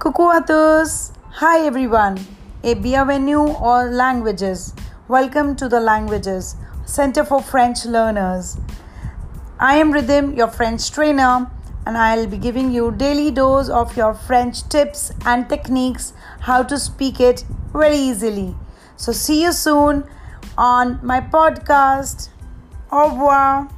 Coucou à tous! Hi everyone! Et bienvenue aux languages. Welcome to the Languages Center for French Learners. I am Rhythm, your French trainer, and I'll be giving you daily dose of your French tips and techniques how to speak it very easily. So see you soon on my podcast. Au revoir.